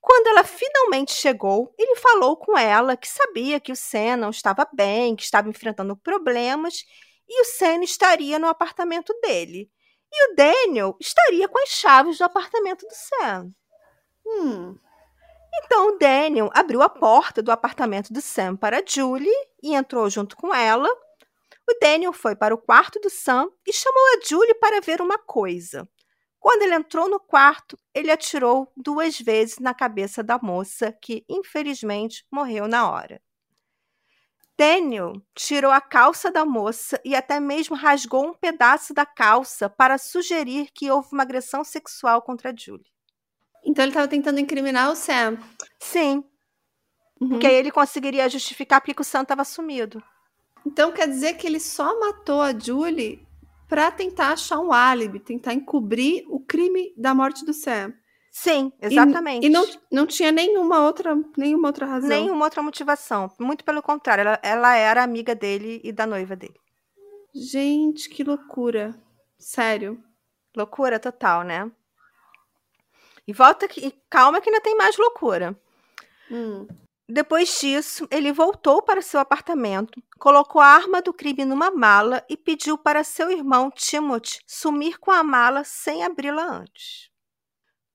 Quando ela finalmente chegou, ele falou com ela que sabia que o Sam não estava bem, que estava enfrentando problemas e o Sam estaria no apartamento dele. E o Daniel estaria com as chaves do apartamento do Sam. Hum. Então o Daniel abriu a porta do apartamento do Sam para a Julie e entrou junto com ela. O Daniel foi para o quarto do Sam e chamou a Julie para ver uma coisa. Quando ele entrou no quarto, ele atirou duas vezes na cabeça da moça, que infelizmente morreu na hora. Daniel tirou a calça da moça e até mesmo rasgou um pedaço da calça para sugerir que houve uma agressão sexual contra a Julie. Então ele tava tentando incriminar o Sam. Sim, Uhum. porque aí ele conseguiria justificar porque o Sam estava sumido. Então quer dizer que ele só matou a Julie pra tentar achar um álibi, tentar encobrir o crime da morte do Sam. Sim, E- exatamente. E, não, não tinha nenhuma outra, nenhuma outra razão. Nenhuma outra motivação. Muito pelo contrário, ela, ela era amiga dele e da noiva dele. Gente, que loucura. Sério. Loucura total, né? E volta aqui, e calma que ainda tem mais loucura. Hum. Depois disso, ele voltou para seu apartamento, colocou a arma do crime numa mala e pediu para seu irmão Timothy sumir com a mala sem abri-la antes.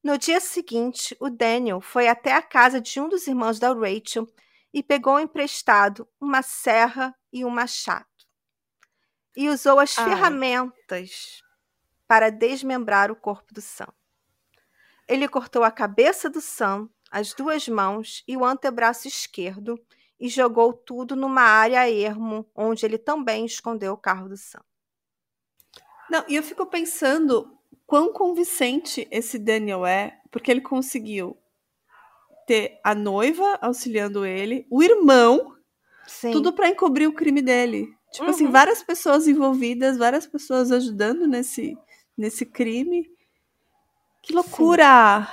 No dia seguinte, o Daniel foi até a casa de um dos irmãos da Rachel e pegou emprestado uma serra e um machado. E usou as Ai. ferramentas para desmembrar o corpo do Sam. Ele cortou a cabeça do Sam, as duas mãos e o antebraço esquerdo e jogou tudo numa área ermo, onde ele também escondeu o carro do Sam. Não, e eu fico pensando quão convincente esse Daniel é, porque ele conseguiu ter a noiva auxiliando ele, o irmão, Sim. tudo pra encobrir o crime dele. Tipo assim, Uhum. várias pessoas envolvidas, várias pessoas ajudando nesse, nesse crime. Que loucura!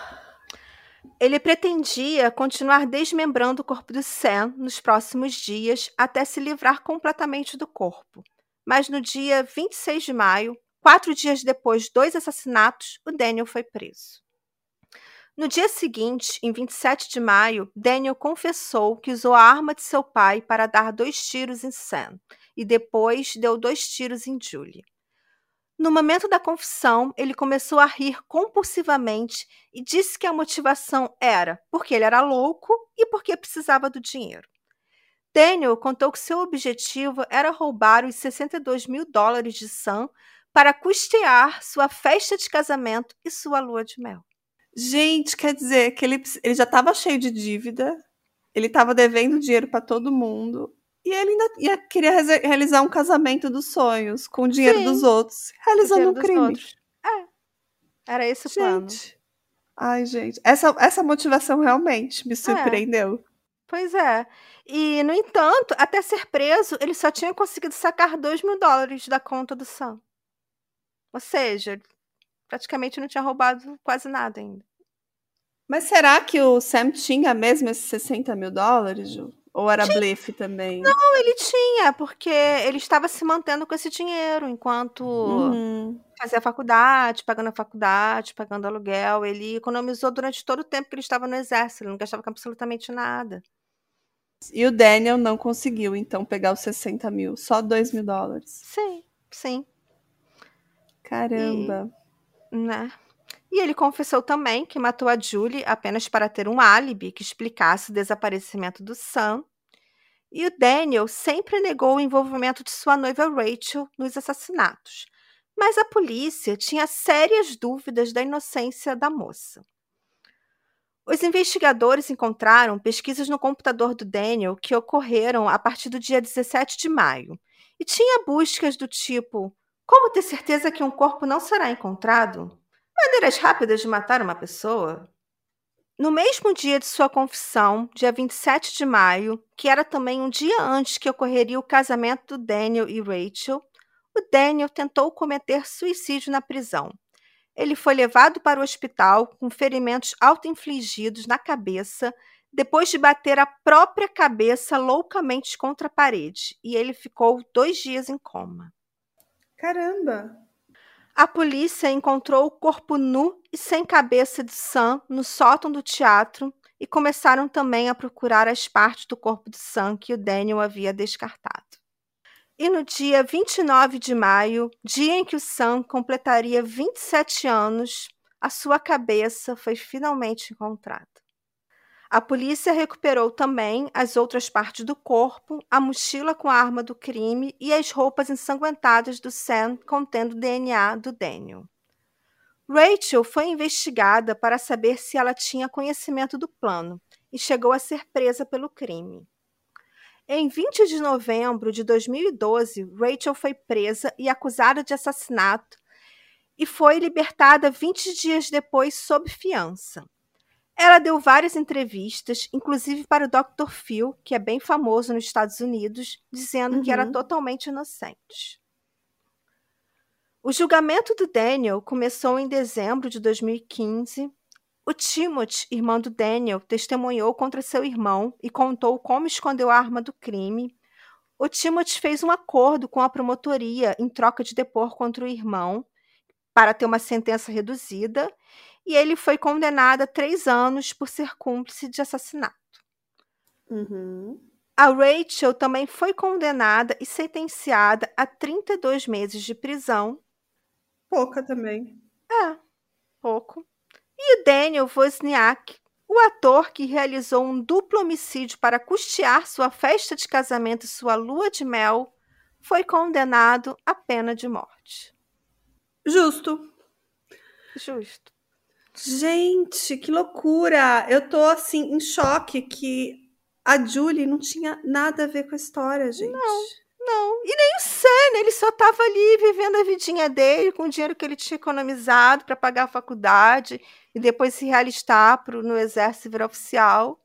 Ele pretendia continuar desmembrando o corpo do Sam nos próximos dias até se livrar completamente do corpo. Mas no dia 26 de maio, quatro dias depois dos assassinatos, o Daniel foi preso. No dia seguinte, em 27 de maio, Daniel confessou que usou a arma de seu pai para dar dois tiros em Sam e depois deu dois tiros em Julie. No momento da confissão, ele começou a rir compulsivamente e disse que a motivação era porque ele era louco e porque precisava do dinheiro. Daniel contou que seu objetivo era roubar os 62 mil dólares de Sam para custear sua festa de casamento e sua lua de mel. Gente, quer dizer que ele, ele já estava cheio de dívida, ele estava devendo dinheiro para todo mundo. E ele ainda ia, queria realizar um casamento dos sonhos com o dinheiro Sim, dos outros, realizando um crime. outros. Era esse o plano. Gente. Ai, gente. Essa, essa motivação realmente me surpreendeu. Pois é. E, no entanto, até ser preso, ele só tinha conseguido sacar 2 mil dólares da conta do Sam. Ou seja, praticamente não tinha roubado quase nada ainda. Mas será que o Sam tinha mesmo esses 60 mil dólares, Ju? Ou era blefe também? Não, ele tinha, porque ele estava se mantendo com esse dinheiro enquanto Uhum. fazia faculdade, pagando a faculdade, pagando aluguel. Ele economizou durante todo o tempo que ele estava no exército, ele não gastava com absolutamente nada. E o Daniel não conseguiu, então, pegar os 60 mil. Só 2 mil dólares. Sim, sim, Caramba. né? E ele confessou também que matou a Julie apenas para ter um álibi que explicasse o desaparecimento do Sam. E o Daniel sempre negou o envolvimento de sua noiva Rachel nos assassinatos. Mas a polícia tinha sérias dúvidas da inocência da moça. Os investigadores encontraram pesquisas no computador do Daniel que ocorreram a partir do dia 17 de maio. E tinha buscas do tipo: como ter certeza que um corpo não será encontrado? Maneiras rápidas de matar uma pessoa? No mesmo dia de sua confissão, dia 27 de maio, que era também um dia antes que ocorreria o casamento do Daniel e Rachel, o Daniel tentou cometer suicídio na prisão. Ele foi levado para o hospital com ferimentos auto-infligidos na cabeça depois de bater a própria cabeça loucamente contra a parede, e ele ficou dois dias em coma. Caramba. A polícia encontrou o corpo nu e sem cabeça de Sam no sótão do teatro e começaram também a procurar as partes do corpo de Sam que o Daniel havia descartado. E no dia 29 de maio, dia em que o Sam completaria 27 anos, a sua cabeça foi finalmente encontrada. A polícia recuperou também as outras partes do corpo, a mochila com a arma do crime e as roupas ensanguentadas do Sam contendo DNA do Daniel. Rachel foi investigada para saber se ela tinha conhecimento do plano e chegou a ser presa pelo crime. Em 20 de novembro de 2012, Rachel foi presa e acusada de assassinato e foi libertada 20 dias depois sob fiança. Ela deu várias entrevistas, inclusive para o Dr. Phil, que é bem famoso nos Estados Unidos, dizendo que era Uhum. totalmente inocente. O julgamento do Daniel começou em dezembro de 2015. O Timothy, irmão do Daniel, testemunhou contra seu irmão e contou como escondeu a arma do crime. O Timothy fez um acordo com a promotoria em troca de depor contra o irmão para ter uma sentença reduzida e ele foi condenado a três anos por ser cúmplice de assassinato. Uhum. A Rachel também foi condenada e sentenciada a 32 meses de prisão. Pouca também. É, pouco. E o Daniel Wozniak, o ator que realizou um duplo homicídio para custear sua festa de casamento e sua lua de mel, foi condenado à pena de morte. Justo. Justo. Gente, que loucura! Eu tô assim em choque que a Julie não tinha nada a ver com a história, gente. Não, e nem o Sam, ele só estava ali vivendo a vidinha dele com o dinheiro que ele tinha economizado para pagar a faculdade e depois se realistar pro, no exército virar oficial.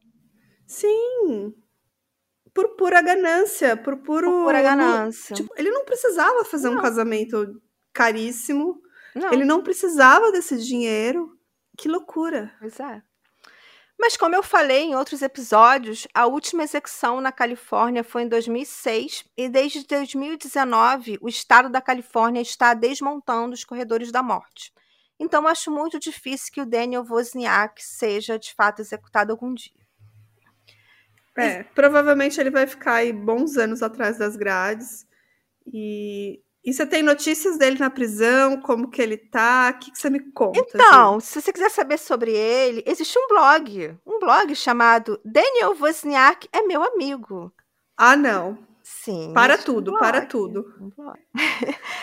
Sim. Por pura ganância, por puro. Por pura ganância. Tipo, ele não precisava fazer um Não. casamento caríssimo. Não, Ele não precisava desse dinheiro. Que loucura. pois é. Mas como eu falei em outros episódios, a última execução na Califórnia foi em 2006 e desde 2019 o estado da Califórnia está desmontando os corredores da morte. Então acho muito difícil que o Daniel Wozniak seja de fato executado algum dia. É, provavelmente ele vai ficar aí bons anos atrás das grades. E, e você tem notícias dele na prisão? Como que ele tá? O que, que você me conta? Ju? Então, se você quiser saber sobre ele, existe um blog, um blog chamado Daniel Wozniak é meu amigo. Ah, não. Sim. Para tudo, para blog, tudo. um blog.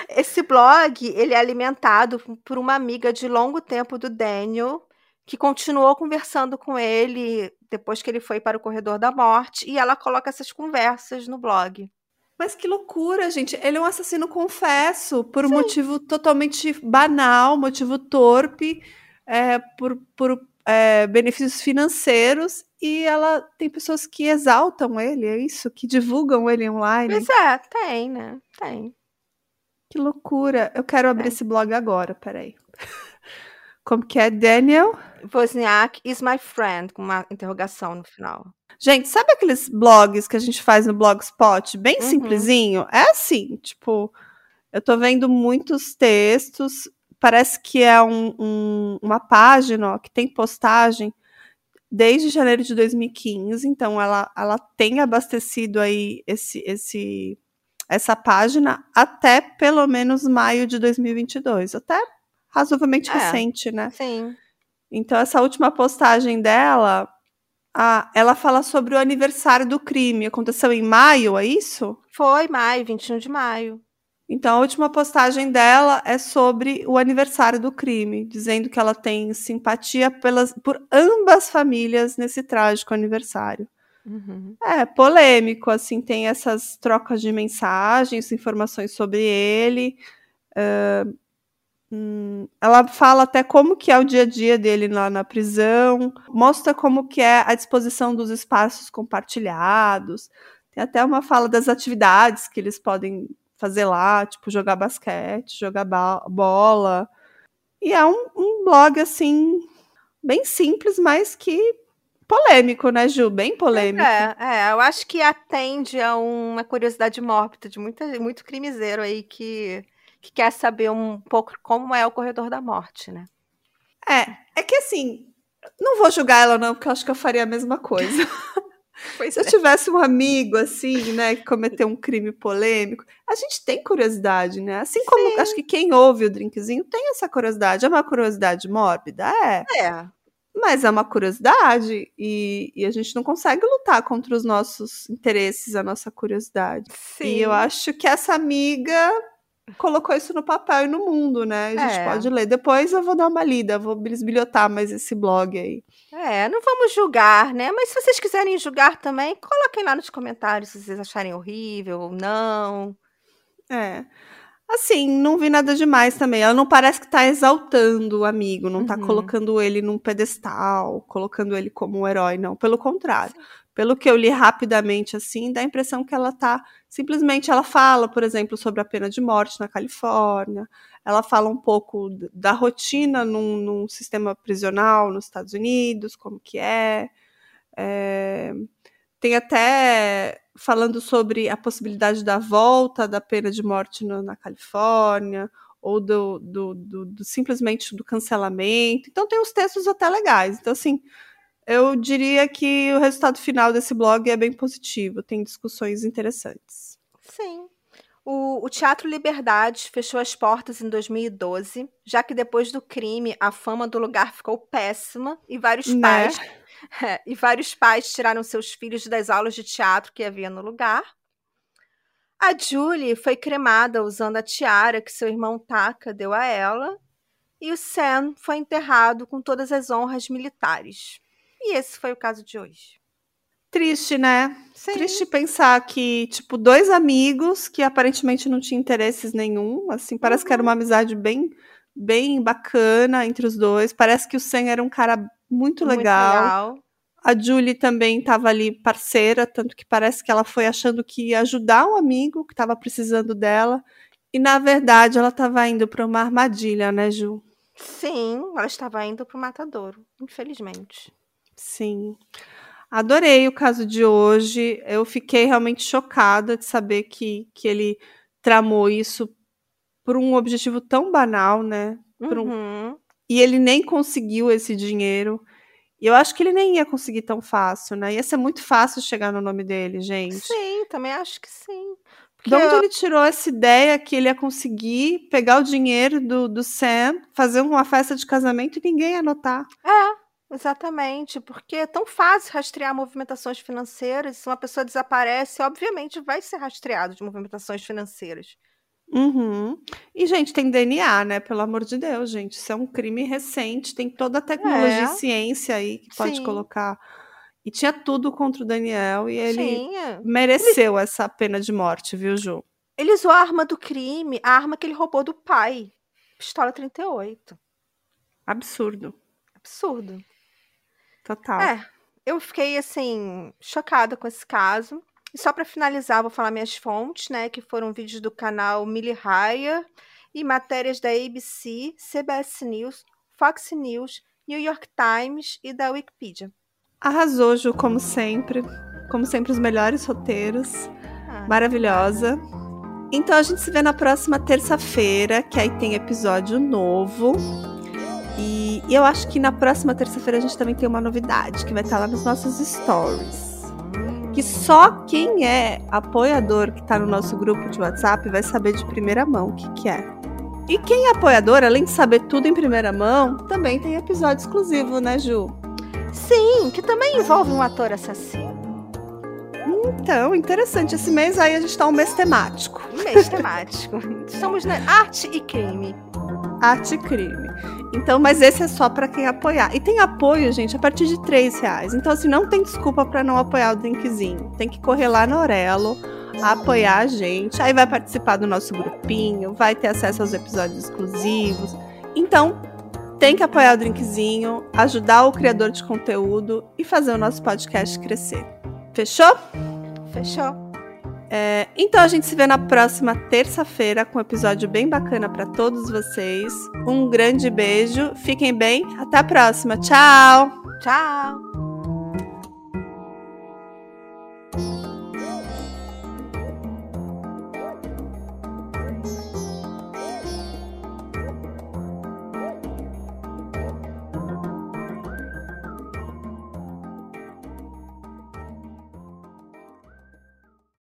Esse blog, ele é alimentado por uma amiga de longo tempo do Daniel, que continuou conversando com ele depois que ele foi para o corredor da morte, e ela coloca essas conversas no blog. Mas que loucura, gente. Ele é um assassino confesso, por um motivo totalmente banal, motivo torpe, é, por, por é, benefícios financeiros. E ela tem pessoas que exaltam ele, é isso? Que divulgam ele online. Mas é, tem, né? Tem. Que loucura. Eu quero abrir É. esse blog agora, peraí. Como que é, Daniel? Wozniak is my friend, com uma interrogação no final. Gente, sabe aqueles blogs que a gente faz no Blogspot? Bem Uhum. simplesinho? É assim, tipo, eu tô vendo muitos textos, parece que é um- um- uma página ó, que tem postagem desde janeiro de 2015, então ela, ela tem abastecido aí esse, esse, essa página até pelo menos maio de 2022, até razoavelmente É. recente, né? Sim. Então, essa última postagem dela, a- ela fala sobre o aniversário do crime. Aconteceu em maio, é isso? Foi maio, 21 de maio. Então, a última postagem dela é sobre o aniversário do crime, dizendo que ela tem simpatia pelas, por ambas famílias nesse trágico aniversário. Uhum. É polêmico, assim, tem essas trocas de mensagens, informações sobre ele. ah, hum, ela fala até como que é o dia a dia dele lá na prisão, mostra como que é a disposição dos espaços compartilhados. Tem até uma fala das atividades que eles podem fazer lá, tipo jogar basquete, jogar bola. E é um, um blog assim bem simples, mas que polêmico, né, Ju? Bem polêmico. É, é, eu acho que atende a uma curiosidade mórbida de muita, muito crimiseiro aí que, que quer saber um pouco como é o corredor da morte, né? É, é que assim, não vou julgar ela não, porque eu acho que eu faria a mesma coisa. Pois Se eu tivesse um amigo assim, né, que cometeu um crime polêmico, a gente tem curiosidade, né? Assim como Sim. acho que quem ouve o drinkzinho tem essa curiosidade. É uma curiosidade mórbida? É. É, Mas é uma curiosidade e, e a gente não consegue lutar contra os nossos interesses, a nossa curiosidade. sim. E eu acho que essa amiga colocou isso no papel e no mundo, né? A gente É. pode ler. Depois eu vou dar uma lida, vou bisbilhotar mais esse blog aí. É, não vamos julgar, né? Mas se vocês quiserem julgar também, coloquem lá nos comentários se vocês acharem horrível ou não. É. Assim, não vi nada demais também. Ela não parece que tá exaltando o amigo, não tá Uhum. colocando ele num pedestal, colocando ele como um herói, não. Pelo contrário. Pelo que eu li rapidamente, assim, dá a impressão que ela tá. Simplesmente ela fala, por exemplo, sobre a pena de morte na Califórnia. Ela fala um pouco da rotina num, num sistema prisional nos Estados Unidos, como que é. É, Tem até falando sobre a possibilidade da volta da pena de morte no- na Califórnia, ou do, do- do- do- simplesmente do cancelamento. Então tem uns textos até legais. Então, assim, eu diria que o resultado final desse blog é bem positivo, tem discussões interessantes. Sim. O, o Teatro Liberdade fechou as portas em 2012, já que depois do crime a fama do lugar ficou péssima e vários Né? pais É, e vários pais tiraram seus filhos das aulas de teatro que havia no lugar. A Julie foi cremada usando a tiara que seu irmão Taka deu a ela, e o Sam foi enterrado com todas as honras militares. E esse foi o caso de hoje. Triste, né? Sim. Triste pensar que, tipo, dois amigos que aparentemente não tinham interesses nenhum, assim, parece que era Uhum. uma amizade bem, bem bacana entre os dois. Parece que o Sam era um cara muito Muito legal. legal. A Julie também estava ali parceira, tanto que parece que ela foi achando que ia ajudar um amigo que estava precisando dela. E na verdade ela estava indo para uma armadilha, né, Ju? Sim, ela estava indo para o matadouro, infelizmente. Sim. Adorei o caso de hoje. Eu fiquei realmente chocada de saber que, que ele tramou isso por um objetivo tão banal, né? Por um- Uhum. E ele nem conseguiu esse dinheiro. E eu acho que ele nem ia conseguir tão fácil, né? Ia ser muito fácil chegar no nome dele, gente. Sim, também acho que sim. Porque De onde ele tirou essa ideia que ele ia conseguir pegar o dinheiro do, do Sam, fazer uma festa de casamento e ninguém ia notar? É, exatamente, porque é tão fácil rastrear movimentações financeiras. Se uma pessoa desaparece, obviamente vai ser rastreado de movimentações financeiras. Uhum. E, gente, tem DNA, né? Pelo amor de Deus, gente. Isso é um crime recente, tem toda a tecnologia É. e ciência aí que pode Sim. colocar. E tinha tudo contra o Daniel e ele Tinha. mereceu essa pena de morte, viu, Ju? Ele usou a arma do crime, a arma que ele roubou do pai. Pistola 38. Absurdo. Absurdo. Total. É, eu fiquei assim chocada com esse caso. E só para finalizar, vou falar minhas fontes, né, que foram vídeos do canal Millie Raya e matérias da ABC, CBS News, Fox News, New York Times e da Wikipedia. Arrasou, Ju, como sempre. Como sempre, os melhores roteiros. Ah, Maravilhosa. Então a gente se vê na próxima terça-feira, que aí tem episódio novo. E, e eu acho que na próxima terça-feira a gente também tem uma novidade, que vai estar lá nos nossos stories. Que só quem é apoiador que tá no nosso grupo de WhatsApp vai saber de primeira mão o que, que é. E quem é apoiador, além de saber tudo em primeira mão, também tem episódio exclusivo, né, Ju? Sim, que também envolve um ator assassino. Então, interessante. Esse mês aí a gente tá um mês temático. Um mês temático. Estamos na arte e crime. Arte crime. Então, mas esse é só pra quem apoiar. E tem apoio, gente, a partir de três reais. Então, assim, não tem desculpa pra não apoiar o drinkzinho. Tem que correr lá na Aurelo, apoiar a gente. Aí vai participar do nosso grupinho, vai ter acesso aos episódios exclusivos. Então, tem que apoiar o drinkzinho, ajudar o criador de conteúdo e fazer o nosso podcast crescer. Fechou? Fechou? É, então a gente se vê na próxima terça-feira com um episódio bem bacana para todos vocês. Um grande beijo, fiquem bem, até a próxima, tchau! Tchau!